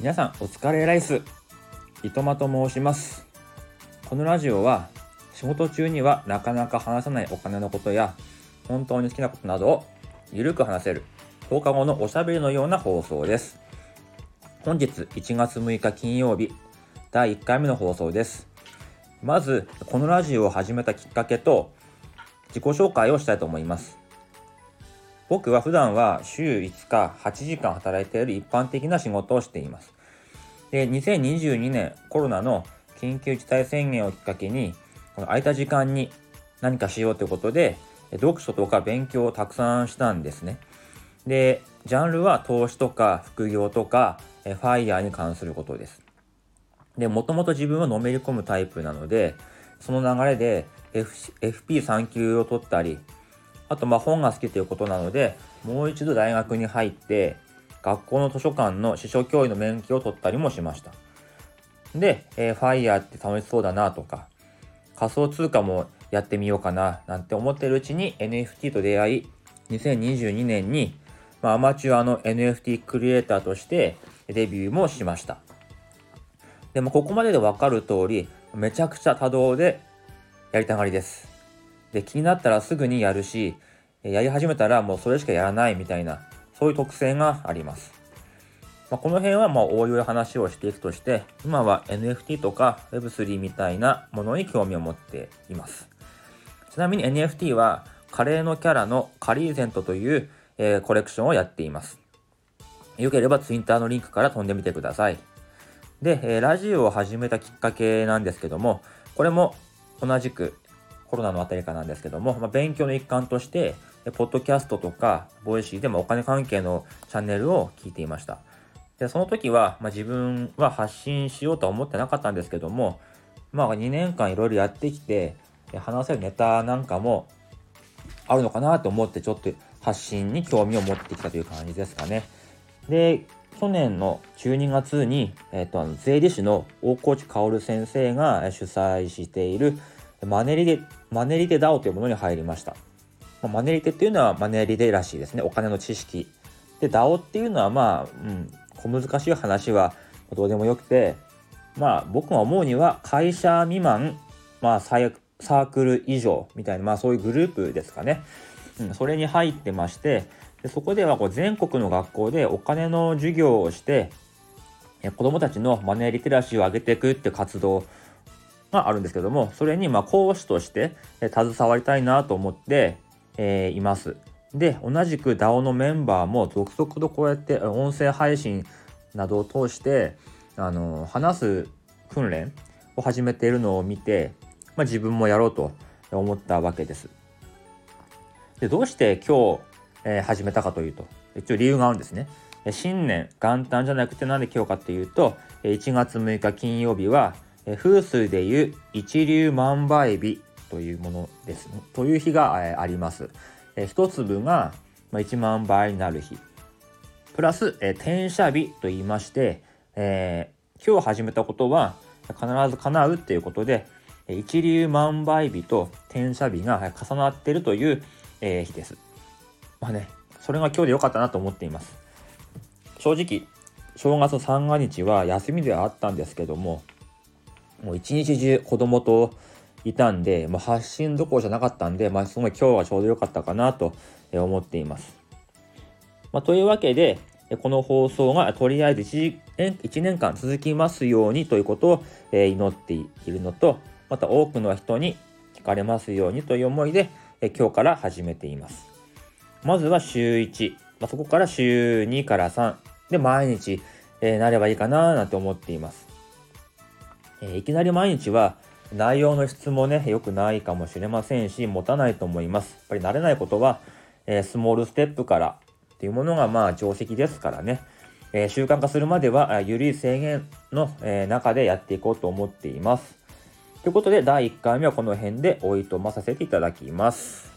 皆さんお疲れライス。いとまと申します。このラジオは仕事中にはなかなか話さないお金のことや本当に好きなことなどをゆるく話せる放課後のおしゃべりのような放送です。本日1月6日金曜日第1回目の放送です。まずこのラジオを始めたきっかけと自己紹介をしたいと思います僕は普段は週5日8時間働いている一般的な仕事をしています。で、2022年コロナの緊急事態宣言をきっかけに、この空いた時間に何かしようということで、読書とか勉強をたくさんしたんですね。で、ジャンルは投資とか副業とか、ファイヤーに関することです。で、もともと自分はのめり込むタイプなので、その流れで FP3 級を取ったり、あとまあ本が好きということなので、もう一度大学に入って、学校の図書館の司書教員の免許を取ったりもしました。で、えー、ファイヤーって楽しそうだなとか、仮想通貨もやってみようかななんて思ってるうちに NFT と出会い、2022年に、まあ、アマチュアの NFT クリエイターとしてデビューもしました。でもここまででわかる通り、めちゃくちゃ多動でやりたがりです。で、気になったらすぐにやるし、やり始めたらもうそれしかやらないみたいな、そういう特性があります。まあ、この辺はまあ応用で話をしていくとして、今は NFT とか Web3 みたいなものに興味を持っています。ちなみに NFT はカレーのキャラのカリーゼントという、えー、コレクションをやっています。よければ Twitter のリンクから飛んでみてください。で、え、ラジオを始めたきっかけなんですけども、これも同じくコロナのあたりかなんですけども、まあ、勉強の一環として、ポッドキャストとか、 Voicy でもお金関係のチャンネルを聞いていました。で、その時は、まあ、自分は発信しようとは思ってなかったんですけども、まあ2年間いろいろやってきて、話せるネタなんかもあるのかなと思ってちょっと発信に興味を持ってきたという感じですかね。で、去年の12月に、えっ、と、税理士の大河内薫先生が主催しているマネリデ、マネリデ DAO というものに入りました。まマネリテっていうのはマネリデらしいですね。お金の知識。で、DAO っていうのはまあ、うん、小難しい話はどうでもよくて、まあ僕が思うには会社未満、まあサークル以上みたいな、まあそういうグループですかね。うん、それに入ってまして、でそこではこう全国の学校でお金の授業をして、子供たちのマネーリテラシーを上げていくって活動があるんですけども、それにま講師として携わりたいなと思って、え、います。で、同じく DAO のメンバーも続々とこうやって音声配信などを通して、あの話す訓練を始めているのを見て、まあ、自分もやろうと思ったわけです。でどうして今日、えー、始めたかというと、一応理由があるんですね。新年元旦じゃなくてなんで今日かっていうと、1月6日金曜日は風水でいう一粒万倍日というものです、ね、という日があります。一粒が1万倍になる日。プラス転写日と言いまして、えー、今日始めたことは必ず叶うっていうことで、一粒万倍日と転写日が重なっているという、えー、日です。まあね、それが今日で良かったなと思っています。正直、正月三が日は休みではあったんですけども、もう一日中子供といたんで、まあ、発信どころじゃなかったんで、まあ、すごい今日はちょうど良かったかなと思っています。まあ、というわけで、この放送がとりあえず 1, 1年間続きますようにということを祈っているのと、また多くの人に聞かれますようにという思いで今日から始めています。まずは週1、まあ、そこから週2から3で毎日、えなればいいかななんて思っています。えいきなり毎日は内容の質もね、良くないかもしれませんし、持たないと思います。やっぱり慣れないことは、えー、スモールステップからっていうものがまあ定石ですからね、え、習慣化するまでは、緩い制限の、え、中でやっていこうと思っています。ということで、第1回目はこの辺でおいとまさせていただきます。